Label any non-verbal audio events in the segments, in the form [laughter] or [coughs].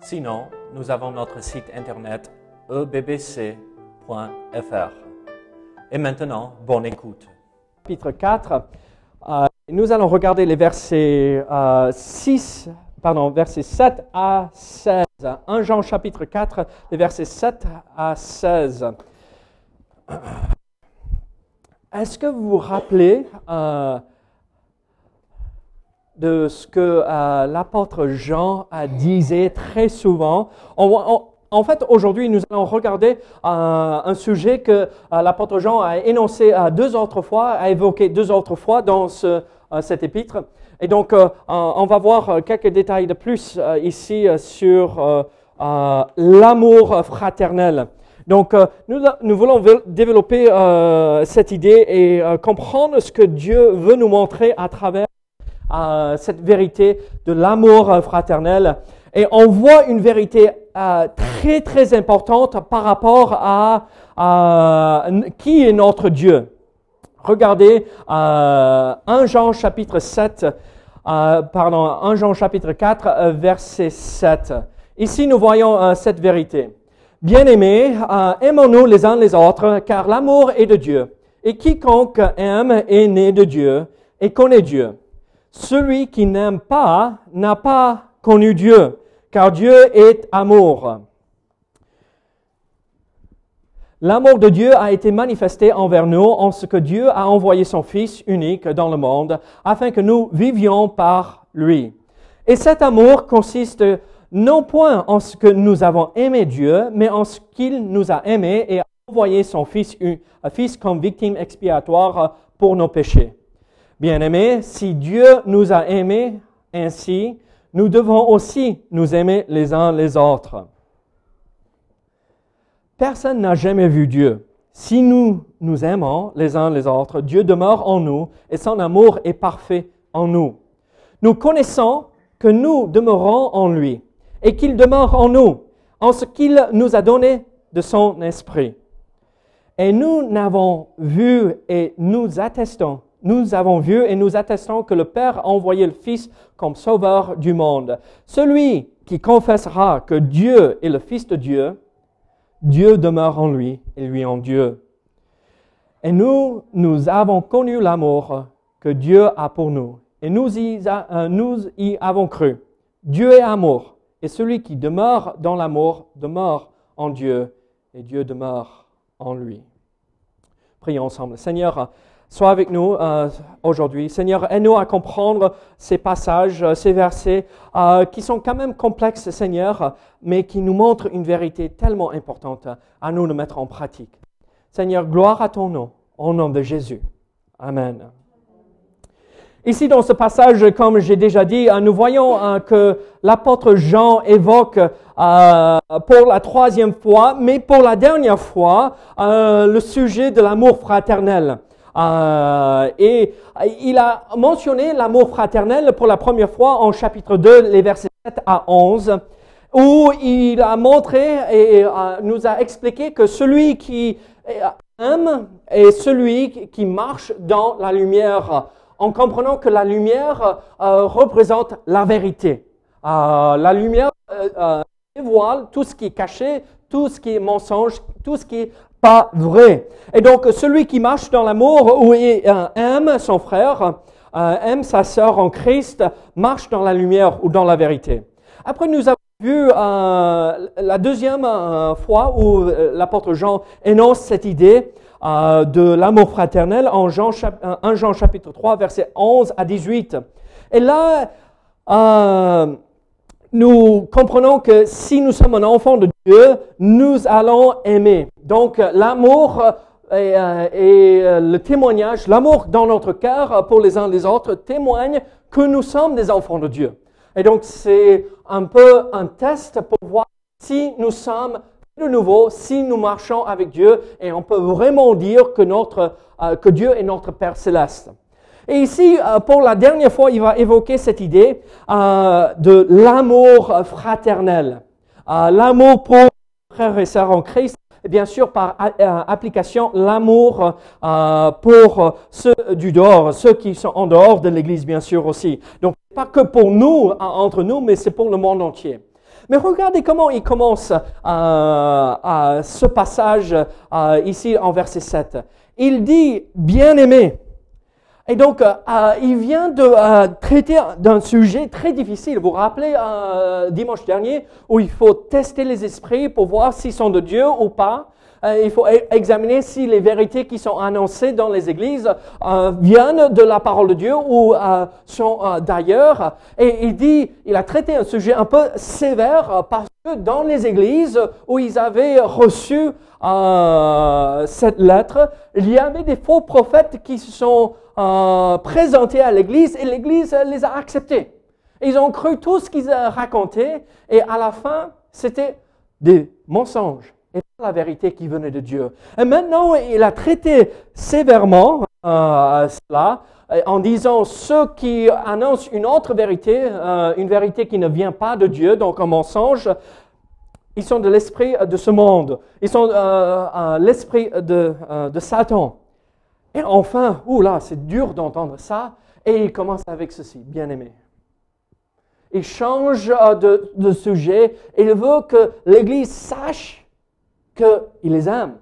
Sinon, nous avons notre site internet ebbc.fr. Et maintenant, bonne écoute. chapitre 4. Euh, nous allons regarder les versets euh, 6, pardon, versets 7 à 16. 1 Jean chapitre 4, les versets 7 à 16. Est-ce que vous vous rappelez euh, de ce que euh, l'apôtre Jean a disait très souvent en fait, aujourd'hui, nous allons regarder euh, un sujet que euh, l'apôtre Jean a énoncé euh, deux autres fois, a évoqué deux autres fois dans ce, euh, cet épître. Et donc, euh, euh, on va voir euh, quelques détails de plus euh, ici euh, sur euh, euh, l'amour fraternel. Donc, euh, nous, voulons développer euh, cette idée et euh, comprendre ce que Dieu veut nous montrer à travers euh, cette vérité de l'amour fraternel. Et on voit une vérité euh, très, très importante par rapport à, à qui est notre Dieu. Regardez euh, 1 Jean chapitre 7, euh, pardon, 1 Jean chapitre 4, euh, verset 7. Ici, nous voyons euh, cette vérité. Bien-aimés, euh, aimons-nous les uns les autres, car l'amour est de Dieu. Et quiconque aime est né de Dieu et connaît Dieu. Celui qui n'aime pas n'a pas connu Dieu, car Dieu est amour. L'amour de Dieu a été manifesté envers nous en ce que Dieu a envoyé son Fils unique dans le monde afin que nous vivions par lui. Et cet amour consiste non point en ce que nous avons aimé Dieu, mais en ce qu'il nous a aimés et a envoyé son Fils, Fils comme victime expiatoire pour nos péchés. Bien-aimés, si Dieu nous a aimés ainsi, nous devons aussi nous aimer les uns les autres. Personne n'a jamais vu Dieu. Si nous nous aimons les uns les autres, Dieu demeure en nous et son amour est parfait en nous. Nous connaissons que nous demeurons en lui et qu'il demeure en nous, en ce qu'il nous a donné de son esprit. Et nous n'avons vu et nous attestons, nous avons vu et nous attestons que le Père a envoyé le Fils comme sauveur du monde. Celui qui confessera que Dieu est le Fils de Dieu, Dieu demeure en lui et lui en Dieu. Et nous, nous avons connu l'amour que Dieu a pour nous. Et nous y, euh, avons cru. Dieu est amour. Et celui qui demeure dans l'amour demeure en Dieu et Dieu demeure en lui. Prions ensemble. Seigneur, sois avec nous euh, aujourd'hui. Seigneur, aide-nous à comprendre ces passages, euh, ces versets euh, qui sont quand même complexes, Seigneur, mais qui nous montrent une vérité tellement importante à nous de mettre en pratique. Seigneur, gloire à ton nom, au nom de Jésus. Amen. Ici, dans ce passage, comme j'ai déjà dit, nous voyons que l'apôtre Jean évoque pour la troisième fois, mais pour la dernière fois, le sujet de l'amour fraternel. Euh, et il a mentionné l'amour fraternel pour la première fois en chapitre 2, les versets 7 à 11, où il a montré et euh, nous a expliqué que celui qui aime est celui qui- marche dans la lumière, en comprenant que la lumière euh, représente la vérité. La lumière dévoile tout ce qui est caché, tout ce qui est mensonge, tout ce qui est pas vrai. Et donc, celui qui marche dans l'amour ou euh, aime son frère, euh, aime sa sœur en Christ, marche dans la lumière ou dans la vérité. Après, nous avons vu euh, la deuxième euh, fois où euh, l'apôtre Jean énonce cette idée euh, de l'amour fraternel en Jean, chap- euh, 1 Jean chapitre 3, versets 11 à 18. Et là, euh, nous comprenons que si nous sommes un enfant de Dieu, nous allons aimer. Donc l'amour euh, et, euh, et, euh, le témoignage, l'amour dans notre cœur pour les uns les autres témoigne que nous sommes des enfants de Dieu. Et donc, c'est un peu un test pour voir si nous sommes de nouveau, si nous marchons avec Dieu, et on peut vraiment dire que, notre, que Dieu est notre Père céleste. Et ici, euh, pour la dernière fois, il va évoquer cette idée euh, de l'amour fraternel. l'amour pour frères et sœurs en Christ, et bien sûr par application l'amour pour ceux du dehors, ceux qui sont en dehors de l'Église, bien sûr aussi. Donc, pas que pour nous, entre nous, mais c'est pour le monde entier. Mais regardez comment il commence euh, ce passage euh, ici en verset 7. Il dit, bien-aimé. Et donc, euh, il vient de traiter d'un sujet très difficile. Vous vous rappelez dimanche dernier où il faut tester les esprits pour voir s'ils sont de Dieu ou pas. Euh, il faut examiner si les vérités qui sont annoncées dans les églises euh, viennent de la parole de Dieu ou euh, sont d'ailleurs. Et il dit, il a traité un sujet un peu sévère parce que dans les églises où ils avaient reçu cette lettre, il y avait des faux prophètes qui se sont présentés à l'église et l'église les a acceptés. Ils ont cru tout ce qu'ils racontaient et à la fin, c'était des mensonges la vérité qui venait de Dieu. Et maintenant, il a traité sévèrement euh, cela en disant ceux qui annoncent une autre vérité, euh, une vérité qui ne vient pas de Dieu, donc un mensonge, ils sont de l'esprit de ce monde. Ils sont euh, l'esprit de, Satan. Et enfin, là, c'est dur d'entendre ça. Et il commence avec ceci, bien aimé. Il change de sujet. Il veut que l'Église sache qu'il les aime.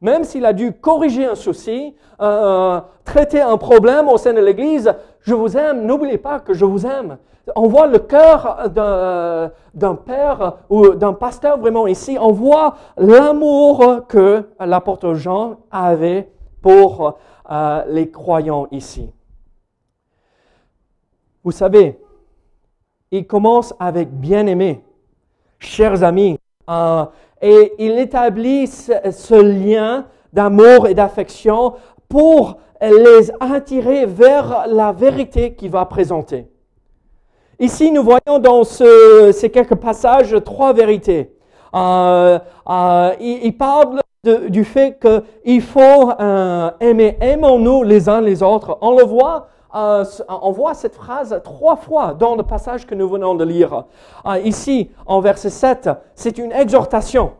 Même s'il a dû corriger un souci, euh, traiter un problème au sein de l'Église, je vous aime, n'oubliez pas que je vous aime. On voit le cœur d'un père ou d'un pasteur vraiment ici, on voit l'amour que l'apôtre Jean avait pour euh, les croyants ici. Vous savez, il commence avec bien-aimé, chers amis. Euh, et il établit ce, lien d'amour et d'affection pour les attirer vers la vérité qu'il va présenter. Ici, nous voyons dans ces quelques passages trois vérités. Euh, euh, il, parle du fait qu'il faut euh, aimer, aimons-nous les uns les autres. On le voit on voit cette phrase trois fois dans le passage que nous venons de lire. ici, en verset 7, c'est une exhortation.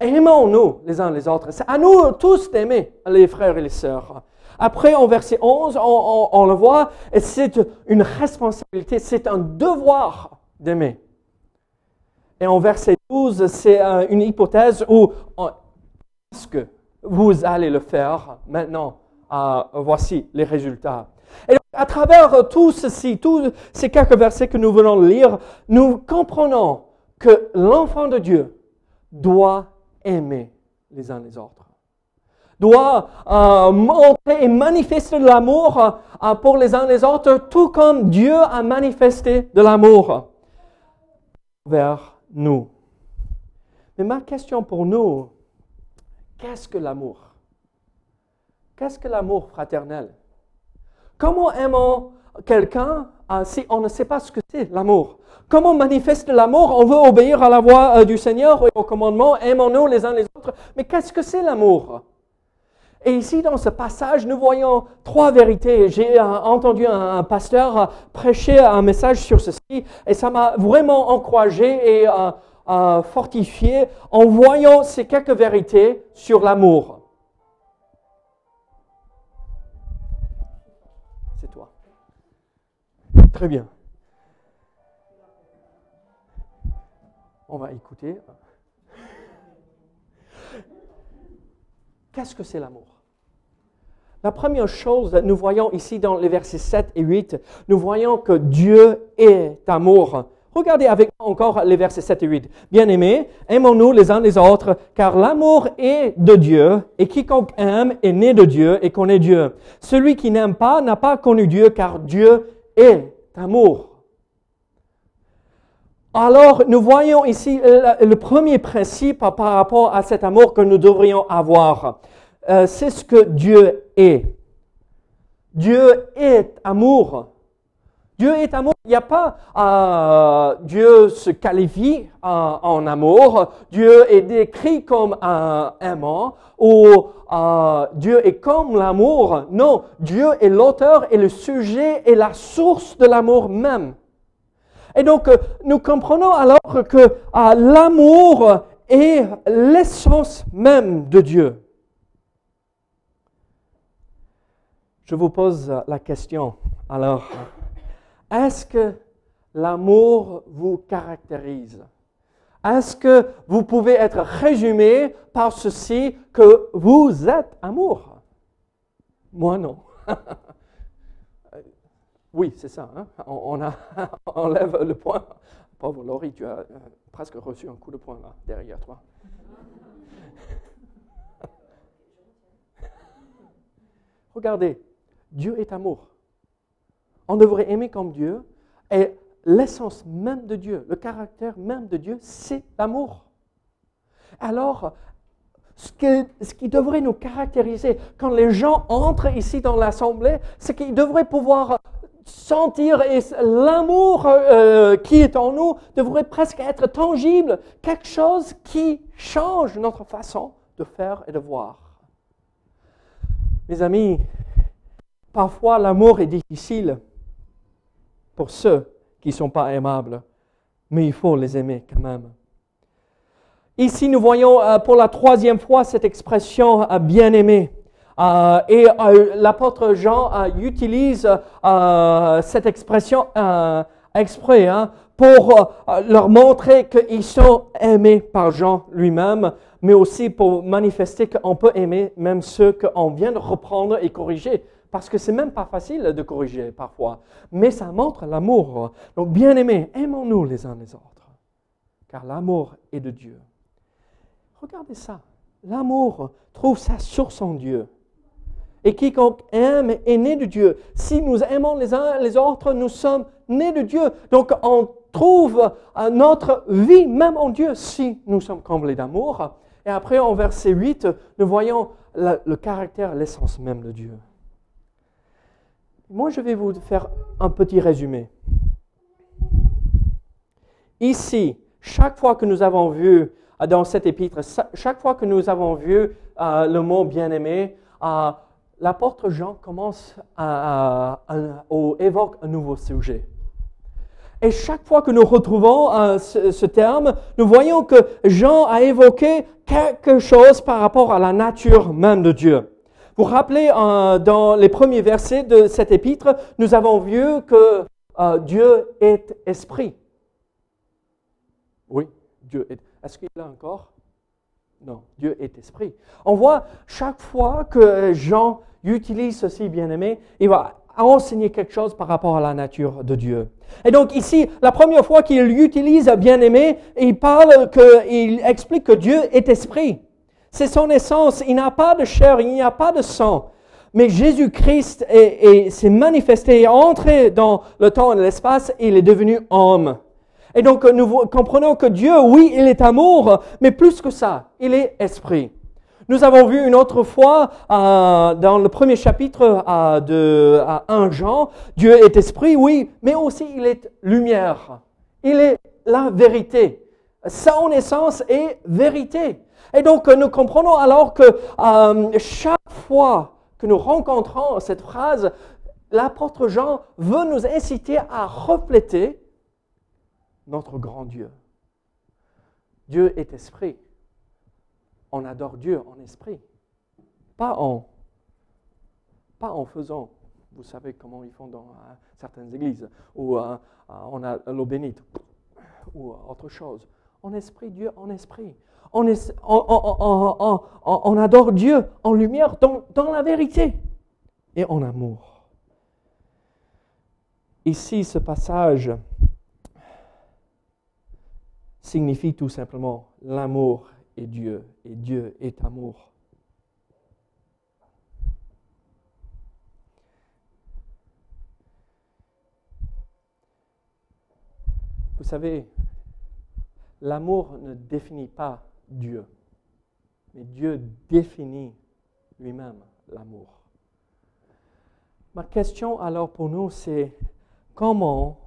Aimons-nous les uns les autres. C'est à nous tous d'aimer les frères et les sœurs. Après, en verset 11, on, le voit, c'est une responsabilité, c'est un devoir d'aimer. Et en verset 12, c'est euh, une hypothèse où est-ce que vous allez le faire? Maintenant euh, Voici les résultats. Et à travers tout ceci, tous ces quelques versets que nous venons de lire, nous comprenons que l'enfant de Dieu doit aimer les uns les autres. Doit euh, montrer et manifester de l'amour euh, pour les uns les autres, tout comme Dieu a manifesté de l'amour vers nous. Mais ma question pour nous, qu'est-ce que l'amour? Qu'est-ce que l'amour fraternel? Comment aimons quelqu'un euh, si on ne sait pas ce que c'est l'amour? Comment manifeste l'amour? On veut obéir à la voix euh, du Seigneur et au commandement, aimons-nous les uns les autres. Mais qu'est-ce que c'est l'amour? Et ici, dans ce passage, nous voyons trois vérités. J'ai euh, entendu un, pasteur prêcher un message sur ceci et ça m'a vraiment encouragé et fortifié en voyant ces quelques vérités sur l'amour. Très bien. On va écouter. Qu'est-ce que c'est l'amour? La première chose, nous voyons ici dans les versets 7 et 8, nous voyons que Dieu est amour. Regardez avec moi encore les versets 7 et 8. Bien-aimés, aimons-nous les uns les autres, car l'amour est de Dieu, et quiconque aime est né de Dieu et connaît Dieu. Celui qui n'aime pas n'a pas connu Dieu, car Dieu est Alors, nous voyons ici le premier principe par rapport à cet amour que nous devrions avoir. Euh, c'est ce que Dieu est. Dieu est amour. Dieu est amour. Il n'y a pas euh, Dieu se qualifie euh, en amour. Dieu est décrit comme un aimant ou euh, Dieu est comme l'amour. Non, Dieu est l'auteur et le sujet et la source de l'amour même. Et donc, nous comprenons alors que l'amour est l'essence même de Dieu. Je vous pose la question. Alors, est-ce que l'amour vous caractérise? Est-ce que vous pouvez être résumé par ceci que vous êtes amour? Moi non. [laughs] oui, c'est ça. Hein? On, [laughs] lève le point. Pauvre Laurie, tu as euh, presque reçu un coup de poing là, derrière toi. [laughs] Regardez, Dieu est amour. On devrait aimer comme Dieu. Et l'essence même de Dieu, le caractère même de Dieu, c'est l'amour. Alors, ce, qui devrait nous caractériser quand les gens entrent ici dans l'assemblée, c'est qu'ils devraient pouvoir sentir l'amour euh, qui est en nous devrait presque être tangible, quelque chose qui change notre façon de faire et de voir. Mes amis, parfois l'amour est difficile pour ceux qui ne sont pas aimables, mais il faut les aimer quand même. Ici, nous voyons euh, pour la troisième fois cette expression euh, bien-aimé. Euh, et l'apôtre Jean utilise cette expression exprès hein, pour leur montrer qu'ils sont aimés par Jean lui-même, mais aussi pour manifester qu'on peut aimer même ceux qu'on vient de reprendre et corriger parce que c'est même pas facile de corriger parfois, mais ça montre l'amour. Donc, bien aimés, aimons-nous les uns les autres, car l'amour est de Dieu. Regardez ça. L'amour trouve sa source en Dieu. Et quiconque aime est né de Dieu. Si nous aimons les uns les autres, nous sommes nés de Dieu. Donc on trouve notre vie même en Dieu si nous sommes comblés d'amour. Et après, en verset 8, nous voyons le caractère, l'essence même de Dieu. Moi, je vais vous faire un petit résumé. Ici, chaque fois que nous avons vu euh, dans cet épître, chaque fois que nous avons vu euh, le mot bien-aimé, euh, l'apôtre Jean commence à, évoque un nouveau sujet. Et chaque fois que nous retrouvons ce, terme, nous voyons que Jean a évoqué quelque chose par rapport à la nature même de Dieu. Vous rappelez, euh, dans les premiers versets de cet épître, nous avons vu que euh, Dieu est esprit. Oui, Dieu est. Est-ce qu'il a encore? Non, Dieu est esprit. On voit chaque fois que Jean utilise ceci, bien-aimé, il va enseigner quelque chose par rapport à la nature de Dieu. Et donc ici, la première fois qu'il utilise bien-aimé, il parle que, il explique que Dieu est esprit. C'est son essence. Il n'a pas de chair, il n'y a pas de sang. Mais Jésus-Christ s'est manifesté, est entré dans le temps et l'espace il est devenu homme. Et donc nous comprenons que Dieu, oui, il est amour, mais plus que ça, il est esprit. Nous avons vu une autre fois euh, dans le premier chapitre euh, de 1 Jean, Dieu est esprit, oui, mais aussi il est lumière. Il est la vérité. Son essence est vérité. Et donc, nous comprenons alors que euh, chaque fois que nous rencontrons cette phrase, l'apôtre Jean veut nous inciter à refléter notre grand Dieu. Dieu est esprit. On adore Dieu en esprit, pas en, pas en faisant. Vous savez comment ils font dans euh, certaines églises, où euh, on a l'eau bénite, ou autre chose. En esprit, Dieu en esprit on, adore Dieu en lumière, dans, dans la vérité et en amour. Ici, ce passage signifie tout simplement l'amour est Dieu et Dieu est amour. Vous savez, l'amour ne définit pas Dieu. Mais Dieu définit lui-même l'amour. Ma question alors pour nous, c'est comment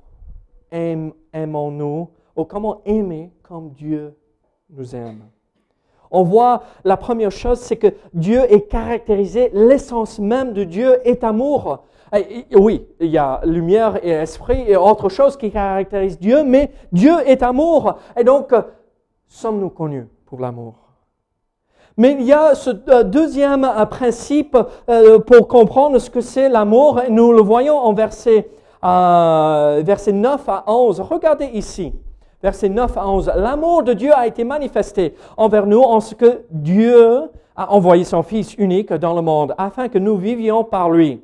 aimons-nous ou comment aimer comme Dieu nous aime? On voit la première chose, c'est que Dieu est caractérisé, l'essence même de Dieu est amour. oui, il y a lumière et esprit et autre chose qui caractérise Dieu, mais Dieu est amour. Et donc, sommes-nous connus? L'amour mais il y a ce euh, deuxième euh, principe euh, pour comprendre ce que c'est l'amour. Nous le voyons en verset, verset 9 à 11. Regardez ici, verset 9 à 11. L'amour de Dieu a été manifesté envers nous en ce que Dieu a envoyé son Fils unique dans le monde afin que nous vivions par lui.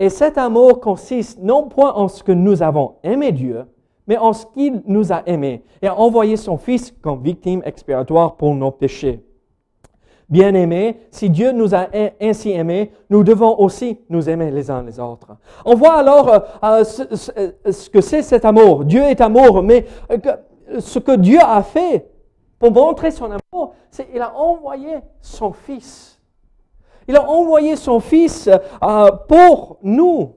Et cet amour consiste non point en ce que nous avons aimé Dieu, mais en ce qu'il nous a aimés et a envoyé son Fils comme victime expiatoire pour nos péchés. Bien-aimés, si Dieu nous a ainsi aimés, nous devons aussi nous aimer les uns les autres. On voit alors euh, euh, ce, que c'est cet amour. Dieu est amour, mais euh, ce que Dieu a fait pour montrer son amour, c'est qu'il a envoyé son Fils. Il a envoyé son Fils pour nous.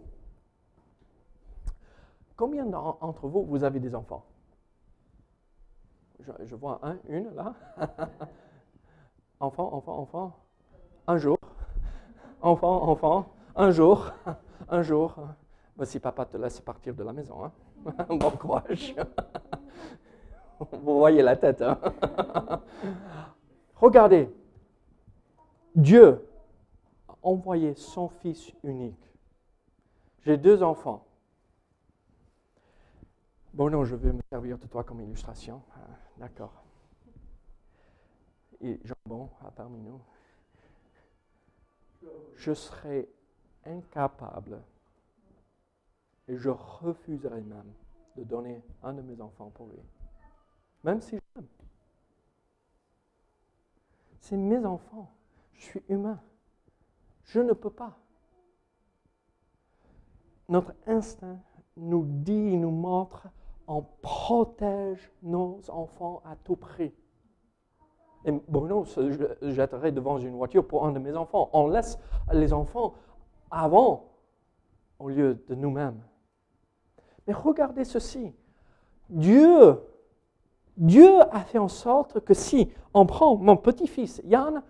Combien d'entre vous, vous avez des enfants? Je, vois un, une là. [laughs] Enfant, enfant, enfant. Un jour. Enfant, enfant. Un jour. Un jour. Voici papa te laisse partir de la maison. Hein. [laughs] Bon courage. Vous voyez la tête. Hein. Regardez. Dieu a envoyé son Fils unique. J'ai deux enfants. Bon, non, je vais me servir de toi comme illustration. Ah, d'accord et jambon parmi nous, je serais incapable et je refuserais même de donner un de mes enfants pour lui. Même si j'aime. C'est mes enfants. Je suis humain. Je ne peux pas. Notre instinct nous dit, nous montre, on protège nos enfants à tout prix. Et Bruno se devant une voiture pour un de mes enfants. On laisse les enfants avant au lieu de nous-mêmes. Mais regardez ceci. Dieu, Dieu a fait en sorte que si on prend mon petit-fils Yann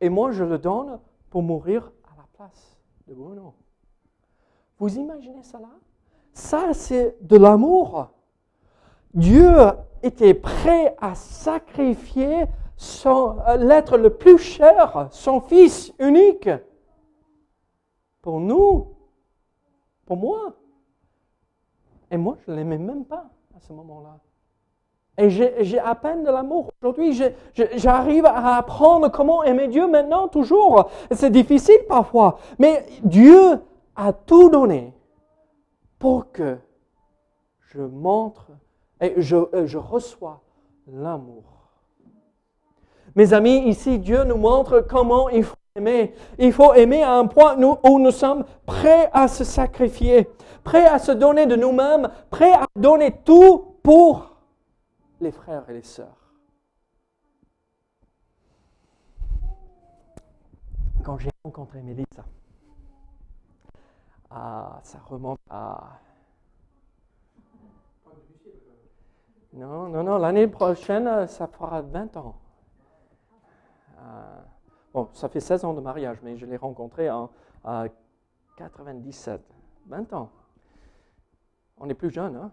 et moi je le donne pour mourir à la place de Bruno. Vous imaginez cela? Ça, c'est de l'amour. Dieu était prêt à sacrifier euh, l'être le plus cher, son Fils unique, pour nous, pour moi. Et moi, je ne l'aimais même pas à ce moment-là. Et j'ai à peine de l'amour. Aujourd'hui, j'arrive à apprendre comment aimer Dieu maintenant, toujours. C'est difficile parfois. Mais Dieu a tout donné pour que je montre et je, je reçois l'amour mes amis, ici, Dieu nous montre comment il faut aimer. Il faut aimer à un point où nous sommes prêts à se sacrifier, prêts à se donner de nous-mêmes, prêts à donner tout pour les frères et les sœurs. Quand j'ai rencontré Mélissa, ah, ça remonte à... Non, non, non, l'année prochaine, ça fera 20 ans. Euh, bon, ça fait 16 ans de mariage, mais je l'ai rencontré en 97, 20 ans. On est plus jeune, hein?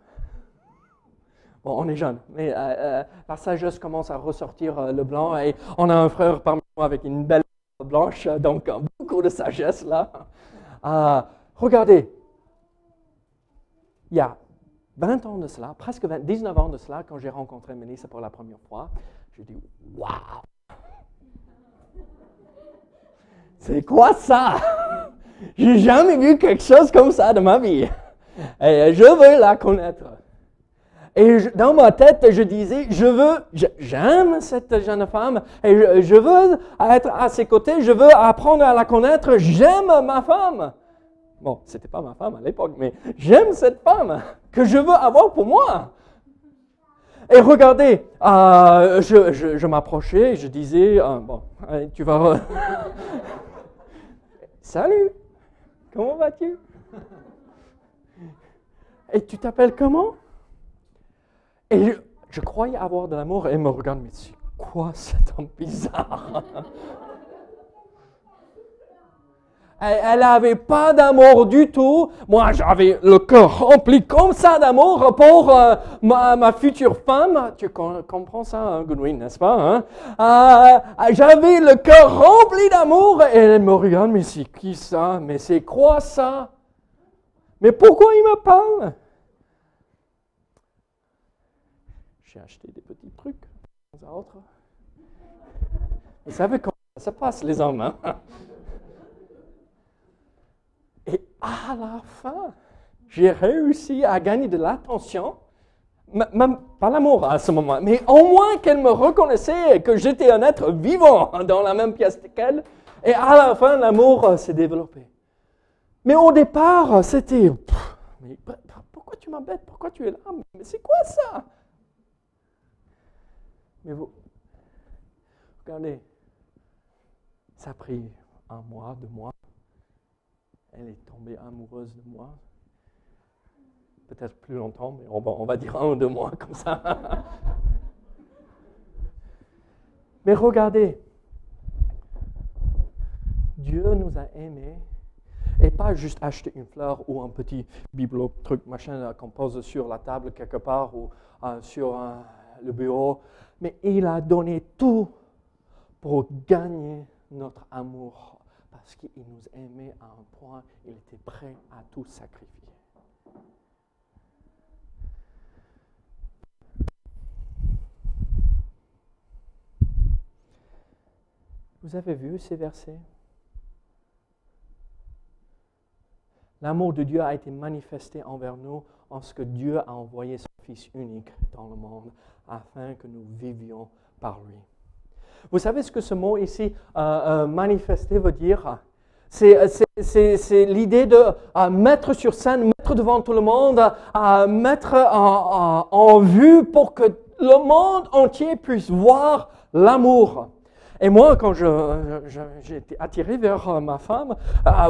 Bon, on est jeune, mais euh, euh, la sagesse commence à ressortir le blanc et on a un frère parmi nous avec une belle blanche, donc beaucoup de sagesse là. regardez, il y a 20 ans de cela, presque 19 ans de cela, quand j'ai rencontré Mélissa pour la première fois, j'ai dit Waouh, c'est quoi ça? [laughs] J'ai jamais vu quelque chose comme ça de ma vie. Et je veux la connaître. Et dans ma tête, je disais, je veux, j'aime cette jeune femme et je, veux être à ses côtés, je veux apprendre à la connaître, j'aime ma femme. Bon, c'était pas ma femme à l'époque, mais j'aime cette femme que je veux avoir pour moi. Et regardez, euh, je, je, je m'approchais, je disais, euh, bon, tu vas... [laughs] Salut, comment vas-tu? Et tu t'appelles comment? Et je, je croyais avoir de l'amour et elle me regarde, mais c'est quoi cet homme bizarre? Elle n'avait pas d'amour du tout. Moi, j'avais le cœur rempli comme ça d'amour pour euh, ma, ma, future femme. Tu comprends ça, hein, Goodwin, n'est-ce pas hein? euh, J'avais le cœur rempli d'amour et elle me regarde, mais c'est qui ça? Mais c'est quoi ça? Mais pourquoi il me parle? J'ai acheté des petits trucs. Vous savez comment ça se passe, les hommes hein? Et à la fin, j'ai réussi à gagner de l'attention, pas l'amour à ce moment, mais au moins qu'elle me reconnaissait que j'étais un être vivant dans la même pièce qu'elle. Et à la fin, l'amour euh, s'est développé. Mais au départ, c'était mais pourquoi tu m'embêtes? Pourquoi tu es là? Mais c'est quoi ça? Mais vous, regardez, ça a pris un mois, deux mois, elle est tombée amoureuse de moi. Peut-être plus longtemps, mais on va, dire un ou deux mois comme ça. [laughs] mais regardez, Dieu nous a aimés et pas juste acheter une fleur ou un petit bibelot, truc, machin qu'on pose sur la table quelque part ou euh, sur euh, le bureau, mais il a donné tout pour gagner notre amour parce qu'il nous aimait à un point, il était prêt à tout sacrifier. Vous avez vu ces versets? L'amour de Dieu a été manifesté envers nous en ce que Dieu a envoyé son Fils unique dans le monde afin que nous vivions par lui. Vous savez ce que ce mot ici, euh, euh, manifester, veut dire? C'est l'idée de euh, mettre sur scène, mettre devant tout le monde, mettre en, vue pour que le monde entier puisse voir l'amour. Et moi, quand j'ai été attiré vers ma femme,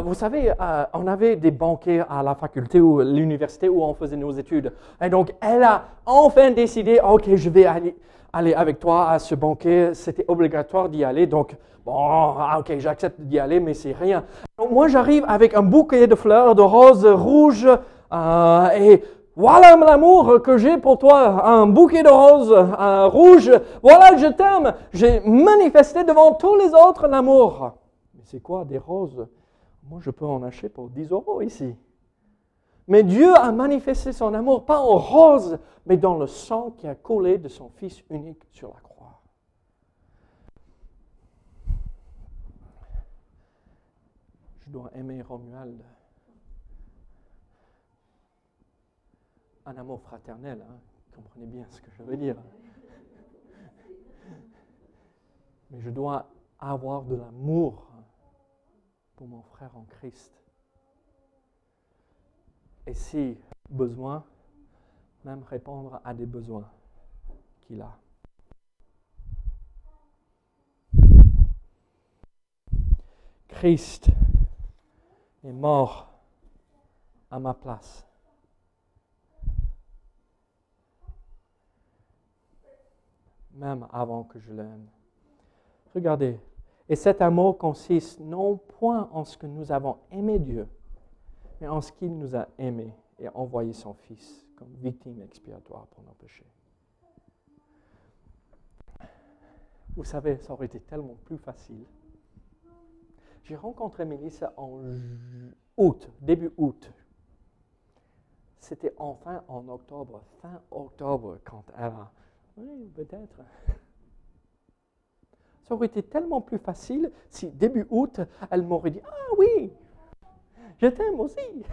vous savez, on avait des banquets à la faculté ou l'université où on faisait nos études. Et donc, elle a enfin décidé, OK, je vais aller, aller avec toi à ce banquet, c'était obligatoire d'y aller. Donc, bon, ah, ok, j'accepte d'y aller, mais c'est rien. Donc, moi, j'arrive avec un bouquet de fleurs, de roses rouges, euh, et voilà l'amour que j'ai pour toi, un bouquet de roses euh, rouges. Voilà, je t'aime. J'ai manifesté devant tous les autres l'amour. Mais c'est quoi des roses? Moi, je peux en acheter pour 10 euros ici. Mais Dieu a manifesté son amour, pas en rose, mais dans le sang qui a coulé de son Fils unique sur la croix. Je dois aimer Romuald. Un amour fraternel, hein. comprenez bien ce que je veux dire. Mais je dois avoir de l'amour pour mon frère en Christ et si besoin, même répondre à des besoins qu'il a. Christ est mort à ma place. Même avant que je l'aime. Regardez, et cet amour consiste non point en ce que nous avons aimé Dieu, mais en ce qu'il nous a aimés et envoyé son Fils comme victime expiatoire pour nos péchés. Vous savez, ça aurait été tellement plus facile. J'ai rencontré Mélissa en août, début août. C'était enfin en octobre, fin octobre, quand elle a... Oui, peut-être. Ça aurait été tellement plus facile si début août, elle m'aurait dit, ah oui, je t'aime aussi.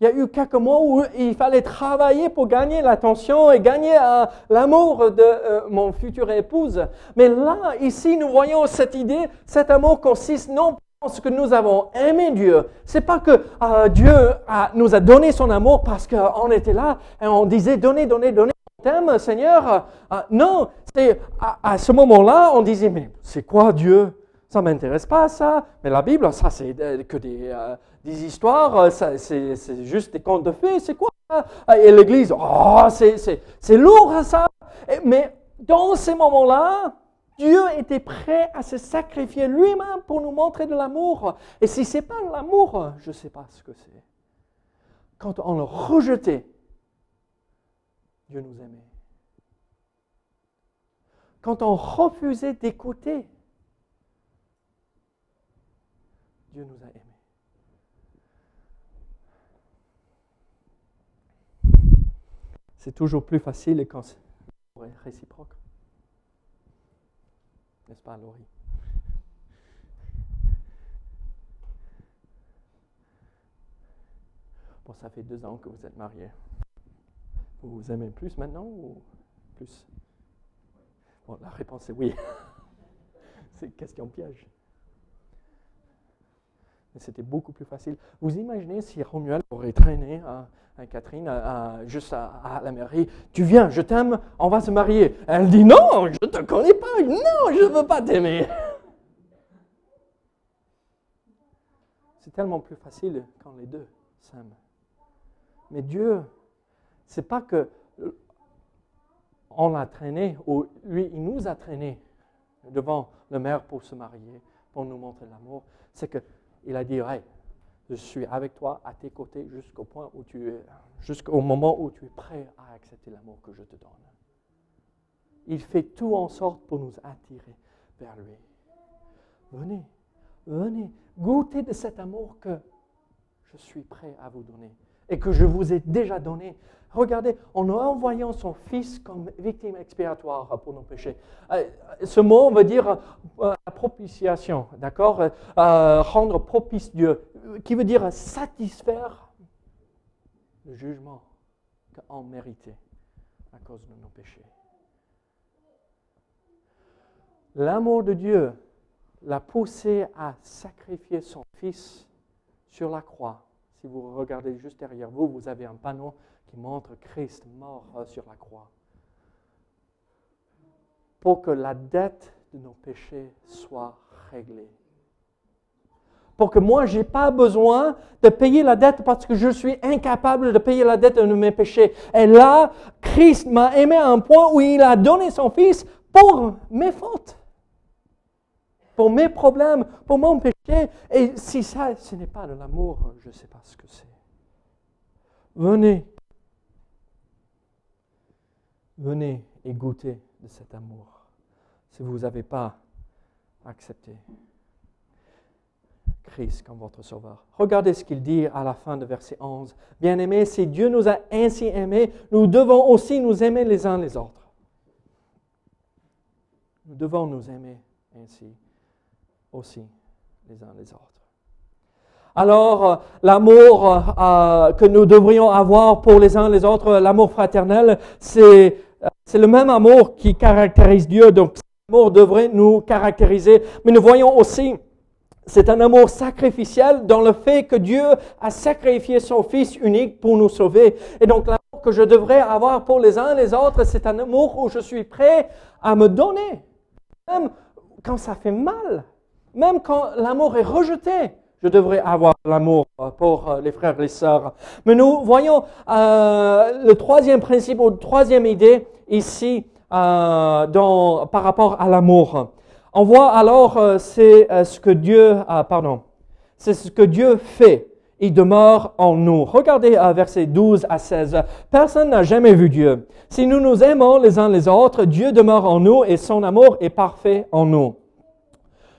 Il y a eu quelques mois où il fallait travailler pour gagner l'attention et gagner euh, l'amour de euh, mon futur épouse. Mais là, ici, nous voyons cette idée, cet amour consiste non en ce que nous avons aimé Dieu. C'est pas que euh, Dieu nous a donné son amour parce qu'on était là et on disait donnez, donnez, donnez. T'aime, Seigneur. non, c'est à, ce moment-là, on disait mais c'est quoi Dieu? Ça m'intéresse pas ça, mais la Bible, ça c'est euh, que des, euh, des histoires, euh, ça, c'est, juste des contes de fées, c'est quoi ça? Et l'Église, oh, c'est, lourd ça. Et- mais dans ces moments-là, Dieu était prêt à se sacrifier lui-même pour nous montrer de l'amour. Et si c'est pas de l'amour, je ne sais pas ce que c'est. Quand on le rejetait, Dieu nous aimait. Quand on refusait d'écouter, Dieu nous a aimés. C'est toujours plus facile quand c'est réciproque. N'est-ce pas, Laurie? Bon, ça fait deux ans que vous êtes mariés. Vous vous aimez plus maintenant ou plus? Bon, la réponse est oui. [laughs] C'est une question piège. Mais c'était beaucoup plus facile. Vous imaginez si Romuald aurait traîné à, Catherine juste à, la mairie. Tu viens, je t'aime, on va se marier. Elle dit non, je ne te connais pas. Non, je ne veux pas t'aimer. C'est tellement plus facile quand les deux s'aiment. Mais Dieu, c'est pas que euh, on l'a traîné, ou lui, il nous a traîné devant le maire pour se marier, pour nous montrer l'amour. C'est que il a dit, hey, je suis avec toi, à tes côtés, jusqu'au où tu jusqu'au moment où tu es prêt à accepter l'amour que je te donne. Il fait tout en sorte pour nous attirer vers lui. Venez, venez, goûtez de cet amour que je suis prêt à vous donner et que je vous ai déjà donné. Regardez, en envoyant son Fils comme victime expiatoire pour nos péchés. Euh, Ce mot veut dire euh, propitiation, d'accord? Euh, Rendre propice Dieu, qui veut dire satisfaire le jugement qu'on méritait à cause de nos péchés. L'amour de Dieu l'a poussé à sacrifier son Fils sur la croix. Si vous regardez juste derrière vous, vous avez un panneau qui montre Christ mort euh, sur la croix. Pour que la dette de nos péchés soit réglée. Pour que moi, je n'ai pas besoin de payer la dette parce que je suis incapable de payer la dette de mes péchés. Et là, Christ m'a aimé à un point où il a donné son Fils pour mes fautes pour mes problèmes, pour mon péché. Et si ça, ce n'est pas de l'amour, je ne sais pas ce que c'est. Venez. Venez et goûtez de cet amour si vous n'avez pas accepté Christ comme votre sauveur. Regardez ce qu'il dit à la fin de verset 11. Bien-aimés, si Dieu nous a ainsi aimés, nous devons aussi nous aimer les uns les autres. Nous devons nous aimer ainsi aussi les uns les autres. Alors, euh, l'amour euh, que nous devrions avoir pour les uns les autres, l'amour fraternel, c'est euh, c'est le même amour qui caractérise Dieu. Donc, cet amour devrait nous caractériser. Mais nous voyons aussi, c'est un amour sacrificiel dans le fait que Dieu a sacrifié son Fils unique pour nous sauver. Et donc, l'amour que je devrais avoir pour les uns les autres, c'est un amour où je suis prêt à me donner, même quand ça fait mal. Même quand l'amour est rejeté, je devrais avoir l'amour pour euh, les frères et les sœurs. Mais nous voyons euh, le troisième principe ou troisième idée ici euh, par rapport à l'amour. On voit alors c'est ce que Dieu, pardon, c'est ce que Dieu fait. Il demeure en nous. Regardez versets 12 à 16. Personne n'a jamais vu Dieu. Si nous nous aimons les uns les autres, Dieu demeure en nous et son amour est parfait en nous.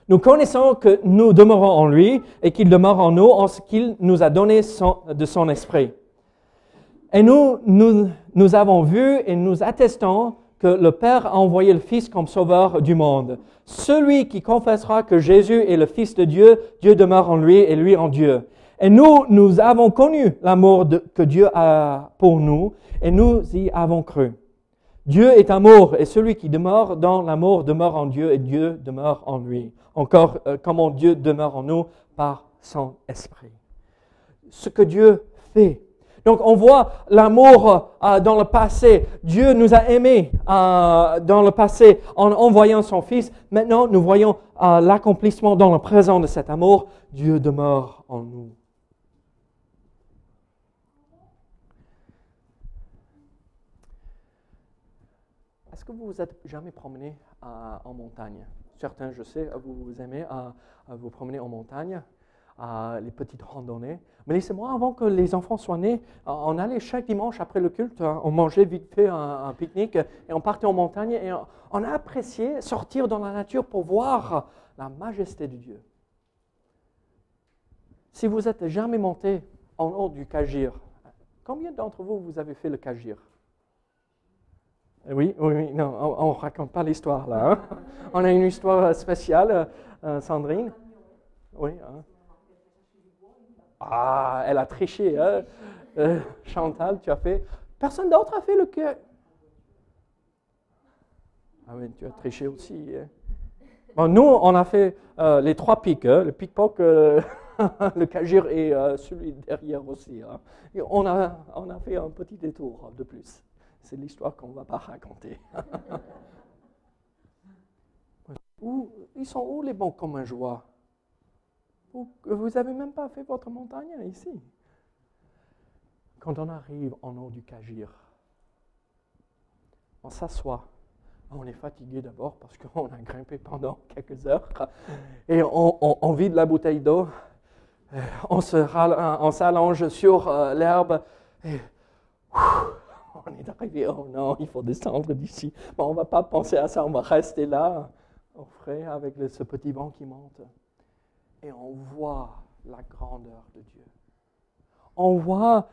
Nous connaissons que nous demeurons en lui et qu'il demeure en nous en ce qu'il nous a donné de son esprit. Et nous, nous, nous avons vu et nous attestons que le Père a envoyé le Fils comme sauveur du monde. Celui qui confessera que Jésus est le Fils de Dieu, Dieu demeure en lui et lui en Dieu. Et nous, nous avons connu l'amour que Dieu a pour nous et nous y avons cru. Dieu est amour et celui qui demeure dans l'amour demeure en Dieu et Dieu demeure en lui. Encore, euh, comment Dieu demeure en nous par son esprit. Ce que Dieu fait. Donc on voit l'amour euh, dans le passé. Dieu nous a aimés euh, dans le passé en envoyant son Fils. Maintenant, nous voyons euh, l'accomplissement dans le présent de cet amour. Dieu demeure en nous. Est-ce que vous vous êtes jamais promené en montagne? Certains, je sais, vous aimez vous promener en montagne les petites randonnées. Mais laissez-moi, avant que les enfants soient nés, on allait chaque dimanche après le culte, hein, on mangeait vite fait un, pique-nique et on partait en montagne et on, a apprécié sortir dans la nature pour voir la majesté de Dieu. Si vous n'êtes jamais monté en haut du Cagir, combien d'entre vous vous avez fait le Cagir oui, oui, oui, non, on ne raconte pas l'histoire là. Hein. [laughs] On a une histoire spéciale, euh, Sandrine. Oui. Hein. Ah, elle a triché, hein? Euh, Chantal, tu as fait. Personne d'autre a fait le cœur. Ah oui, tu as triché aussi. Nous, on a fait euh, les trois pics, le pic-poc, euh, [laughs] le cagir et celui derrière aussi. On, a, on a fait un petit détour de plus. C'est l'histoire qu'on ne va pas raconter. [laughs] où, ils sont où les bons comme un joie? Vous n'avez même pas fait votre montagne ici. Quand on arrive en haut du Cagir, on s'assoit. On est fatigué d'abord parce qu'on a grimpé pendant [laughs] quelques heures et on, vide la bouteille d'eau. Euh, on, s'allonge sur euh, l'herbe et on est arrivé. Oh non, il faut descendre d'ici. on ne va pas penser à ça, on va rester là au frais avec ce petit vent qui monte et on voit la grandeur de Dieu. On voit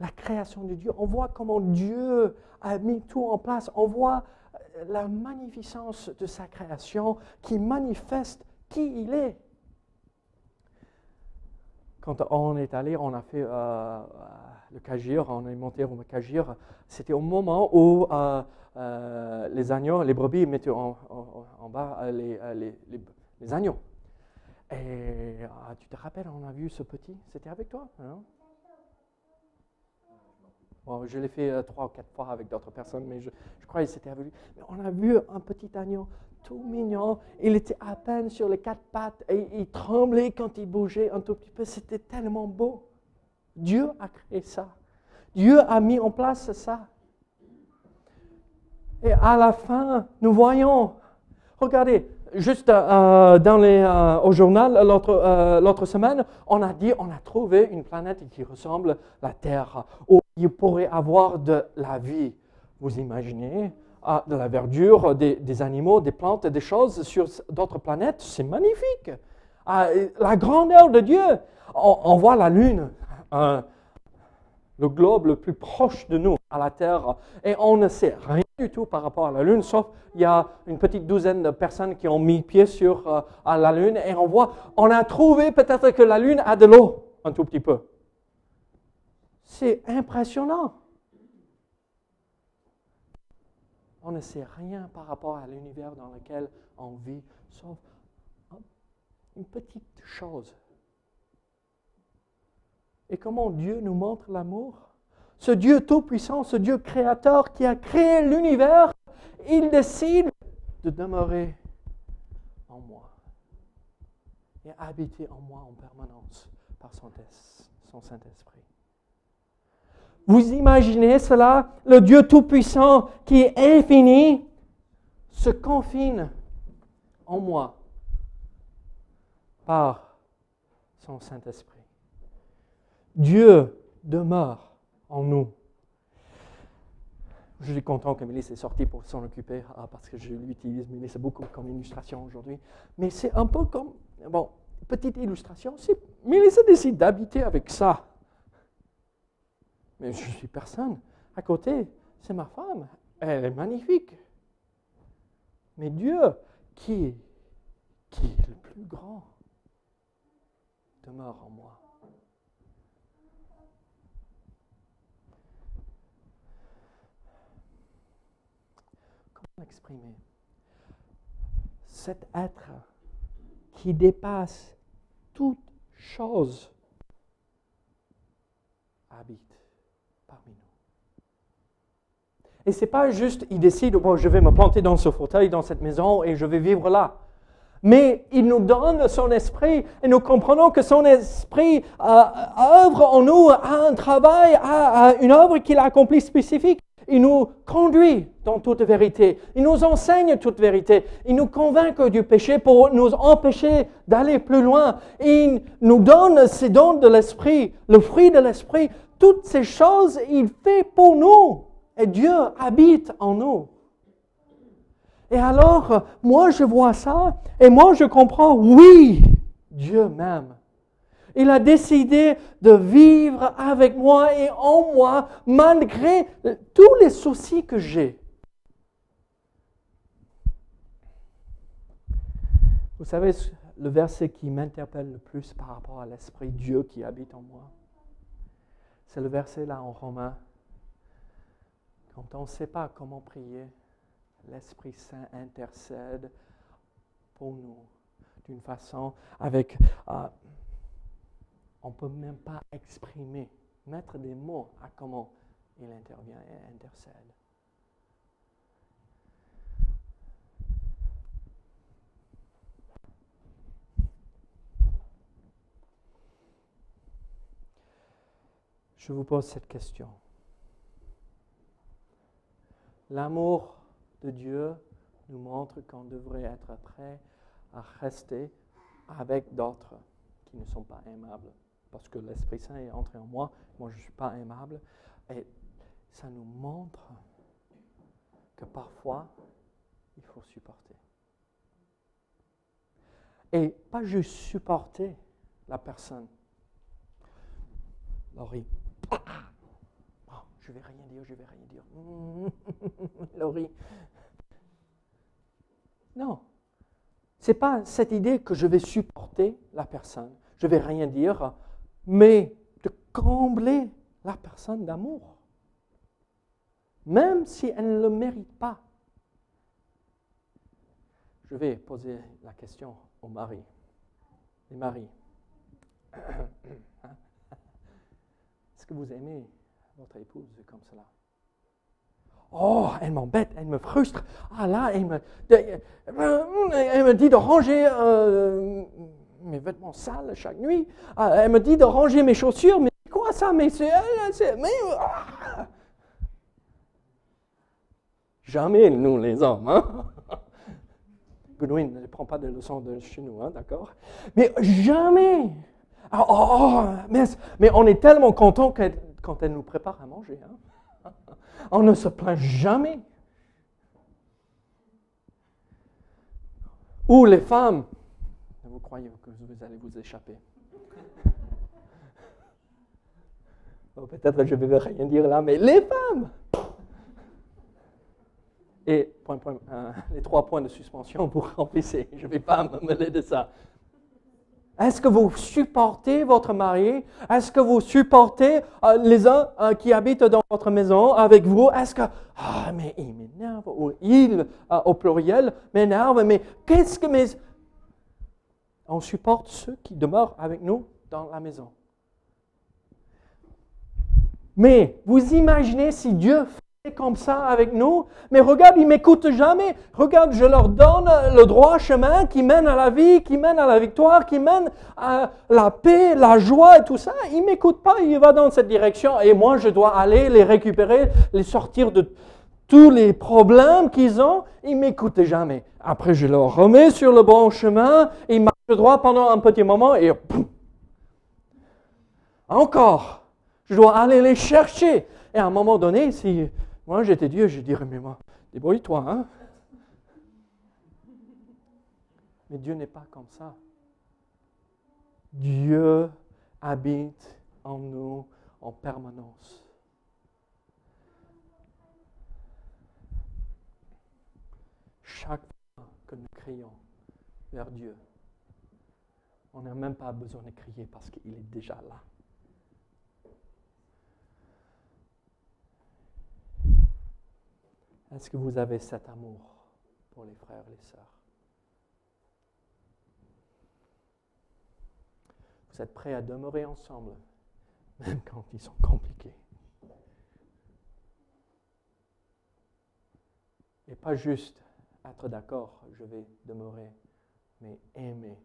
la création de Dieu. On voit comment Dieu a mis tout en place. On voit euh, la magnificence de sa création qui manifeste qui il est. Quand on est allé, on a fait euh, le Cagir, on est monté au Cagir, c'était au moment où euh, les agneaux, les brebis mettaient en, bas les, les agneaux. Et ah, tu te rappelles, on a vu ce petit, c'était avec toi bon, Je l'ai fait euh, trois ou quatre fois avec d'autres personnes, mais je, crois que c'était avec lui. Mais on a vu un petit agneau tout mignon. Il était à peine sur les quatre pattes et il tremblait quand il bougeait un tout petit peu. C'était tellement beau. Dieu a créé ça. Dieu a mis en place ça. Et à la fin, nous voyons, regardez, juste euh, euh, au journal euh, l'autre semaine, on a dit on a trouvé une planète qui ressemble à la Terre, où il pourrait avoir de la vie. Vous imaginez de la verdure, des, animaux, des plantes, des choses sur d'autres planètes, c'est magnifique. la grandeur de Dieu. On, voit la Lune, le globe le plus proche de nous, à la Terre, et on ne sait rien du tout par rapport à la Lune, sauf il y a une petite douzaine de personnes qui ont mis pied sur euh, la Lune, et on voit, on a trouvé peut-être que la Lune a de l'eau, un tout petit peu. C'est impressionnant. On ne sait rien par rapport à l'univers dans lequel on vit, sauf une petite chose et comment Dieu nous montre l'amour? Ce Dieu tout-puissant, ce Dieu créateur qui a créé l'univers, il décide de demeurer en moi et habiter en moi en permanence par son, son Saint-Esprit. Vous imaginez cela? Le Dieu tout-puissant qui est infini se confine en moi par son Saint-Esprit. Dieu demeure en nous. Je suis content que Mélisse est sortie pour s'en occuper ah, parce que je l'utilise, Mélisse, beaucoup comme illustration aujourd'hui. Mais c'est un peu comme, bon, petite illustration, si Mélisse décide d'habiter avec ça, mais je suis personne. À côté, c'est ma femme. Elle est magnifique. Mais Dieu, qui est le plus grand, demeure en moi. Exprimer. Cet être qui dépasse toute chose habite parmi nous. Et ce n'est pas juste, il décide, bon, je vais me planter dans ce fauteuil, dans cette maison, et je vais vivre là. Mais il nous donne son esprit, et nous comprenons que son esprit euh, œuvre en nous, a un travail, a, une œuvre qu'il a accomplie spécifique. Il nous conduit dans toute vérité. Il nous enseigne toute vérité. Il nous convainc du péché pour nous empêcher d'aller plus loin. Il nous donne ses dons de l'esprit, le fruit de l'esprit. Toutes ces choses, il fait pour nous. Et Dieu habite en nous. Et alors, moi, je vois ça et moi, je comprends, oui, Dieu m'aime. Il a décidé de vivre avec moi et en moi malgré tous les soucis que j'ai. Vous savez, le verset qui m'interpelle le plus par rapport à l'Esprit Dieu qui habite en moi, c'est le verset là en Romain quand on ne sait pas comment prier, l'Esprit Saint intercède pour nous d'une façon avec... Euh, on ne peut même pas exprimer, mettre des mots à comment il intervient et intercède. Je vous pose cette question. L'amour de Dieu nous montre qu'on devrait être prêt à rester avec d'autres qui ne sont pas aimables. Parce que l'Esprit Saint est entré en moi, moi je ne suis pas aimable. Et ça nous montre que parfois, il faut supporter. Et pas juste supporter la personne. Laurie, je vais rien dire, je vais rien dire. [laughs] Laurie. Non. Ce n'est pas cette idée que je vais supporter la personne. Je vais rien dire, mais de combler la personne d'amour. Même si elle ne le mérite pas. Je vais poser la question aux maris. Les maris. [coughs] Est-ce que vous aimez votre épouse comme cela? Oh, elle m'embête, elle me frustre. Ah là, elle me, elle me dit de ranger euh, mes vêtements sales chaque nuit. Ah, elle me dit de ranger mes chaussures. Mais quoi ça? Mais c'est. Mais, ah. Jamais nous les hommes. Hein? [laughs] Goodwin ne prend pas de leçons de chez nous, hein, d'accord? Mais jamais. Ah, oh, oh, mais, on est tellement content quand elle nous prépare à manger. Hein? [laughs] On ne se plaint jamais. Ou les femmes, vous croyez que vous allez vous échapper. [laughs] Peut-être je ne vais rien dire là, mais les femmes. Et point, point, euh, les trois points de suspension pour remplir, je ne vais pas me mêler de ça. Est-ce que vous supportez votre mari? Est-ce que vous supportez euh, les uns euh, qui habitent dans votre maison avec vous? Est-ce que, ah, mais il m'énerve, ou il, au pluriel, m'énerve, mais qu'est-ce que mes... On supporte ceux qui demeurent avec nous dans la maison. Mais vous imaginez si Dieu comme ça avec nous, mais regarde, ils m'écoutent jamais. Regarde, je leur donne le droit chemin qui mène à la vie, qui mène à la victoire, qui mène à la paix, la joie et tout ça. Ils m'écoutent pas, ils vont dans cette direction et moi je dois aller les récupérer, les sortir de tous les problèmes qu'ils ont. Ils m'écoutent jamais. Après, je leur remets sur le bon chemin, ils marchent droit pendant un petit moment et encore, je dois aller les chercher. Et à un moment donné, si moi, j'étais Dieu, je dirais, mais moi, débrouille-toi, hein. Mais Dieu n'est pas comme ça. Dieu habite en nous en permanence. chaque fois que nous crions vers Dieu, on n'a même pas besoin de crier parce qu'il est déjà là. Est-ce que vous avez cet amour pour les frères et les sœurs? Vous êtes prêts à demeurer ensemble, [laughs] même quand ils sont compliqués? Et pas juste d'accord, je vais demeurer, mais aimer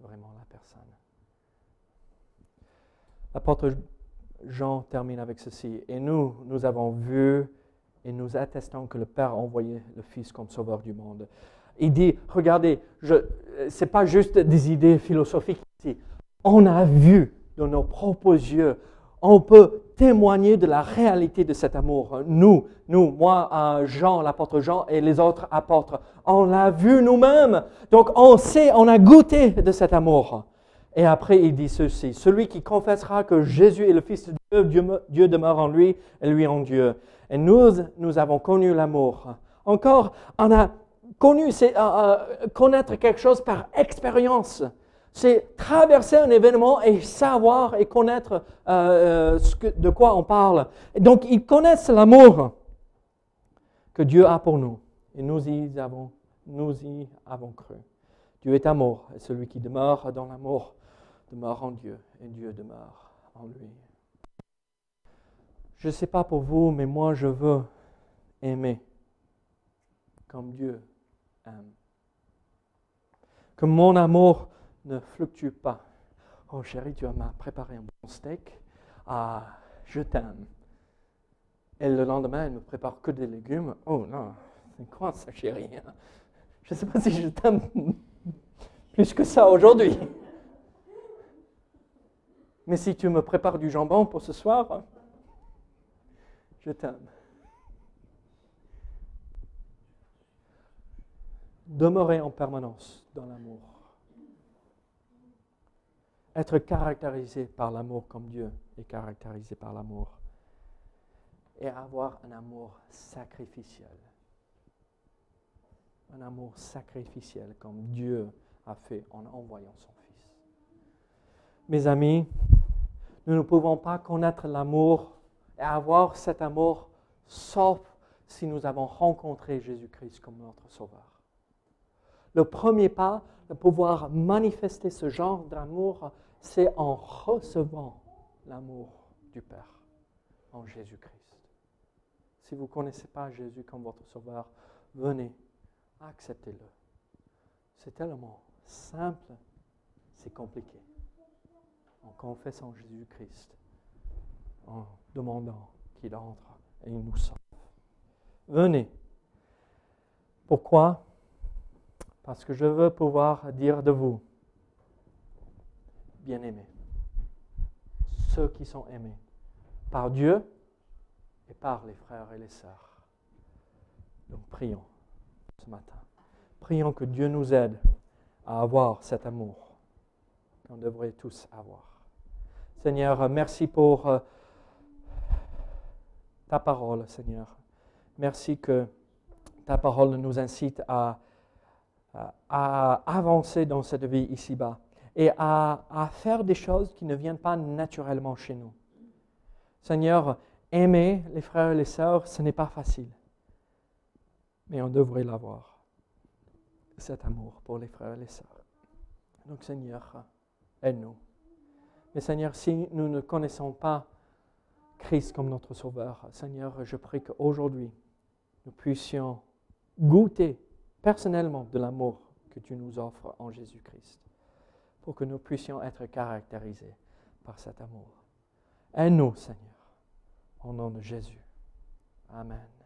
vraiment la personne. L'apôtre Jean termine avec ceci. Et nous, nous avons vu et nous attestons que le Père a envoyé le Fils comme sauveur du monde. Il dit, regardez, ce n'est pas juste des idées philosophiques ici. On a vu de nos propres yeux, on peut témoigner de la réalité de cet amour. Nous, nous, moi, euh, Jean, l'apôtre Jean et les autres apôtres, on l'a vu nous-mêmes. Donc on sait, on a goûté de cet amour. Et après, il dit ceci, celui qui confessera que Jésus est le Fils de Dieu, Dieu, demeure en lui et lui en Dieu. Et nous, nous avons connu l'amour. Encore, on a connu, c'est euh, euh, connaître quelque chose par expérience. C'est traverser un événement et savoir et connaître euh, ce que, de quoi on parle. Et donc, ils connaissent l'amour que Dieu a pour nous. Et nous y avons, nous y avons cru. Dieu est amour, et celui qui demeure dans l'amour demeure en Dieu, et Dieu demeure en lui. Je ne sais pas pour vous, mais moi je veux aimer comme Dieu aime. Que mon amour ne fluctue pas. Oh chérie, tu m'as préparé un bon steak. Ah, je t'aime. Et le lendemain, elle me prépare que des légumes. Oh non, c'est quoi ça, chérie? Je ne sais pas si je t'aime [laughs] plus que ça aujourd'hui. Mais si tu me prépares du jambon pour ce soir, je t'aime. Demeurer en permanence dans l'amour. Être caractérisé par l'amour comme Dieu est caractérisé par l'amour. Et avoir un amour sacrificiel. Un amour sacrificiel comme Dieu a fait en envoyant son Fils. Mes amis, nous ne pouvons pas connaître l'amour et avoir cet amour sauf si nous avons rencontré Jésus-Christ comme notre Sauveur. Le premier pas de pouvoir manifester ce genre d'amour, c'est en recevant l'amour du Père en Jésus-Christ. Si vous ne connaissez pas Jésus comme votre Sauveur, venez, acceptez-le. C'est tellement simple, c'est compliqué en confessant Jésus-Christ, en demandant qu'il entre et il nous sauve. Venez. Pourquoi? Parce que je veux pouvoir dire de vous, bien-aimés, ceux qui sont aimés par Dieu et par les frères et les sœurs. Donc prions ce matin. Prions que Dieu nous aide à avoir cet amour qu'on devrait tous avoir. Seigneur, merci pour euh, ta parole, Seigneur. Merci que ta parole nous incite à, avancer dans cette vie ici-bas et à, à, faire des choses qui ne viennent pas naturellement chez nous. Seigneur, aimer les frères et les sœurs, ce n'est pas facile, mais on devrait l'avoir, cet amour pour les frères et les sœurs. Donc Seigneur, aide-nous. Mais Seigneur, si nous ne connaissons pas Christ comme notre Sauveur, Seigneur, je prie qu'aujourd'hui, nous puissions goûter personnellement de l'amour que tu nous offres en Jésus-Christ, pour que nous puissions être caractérisés par cet amour. Aide-nous, Seigneur, au nom de Jésus. Amen.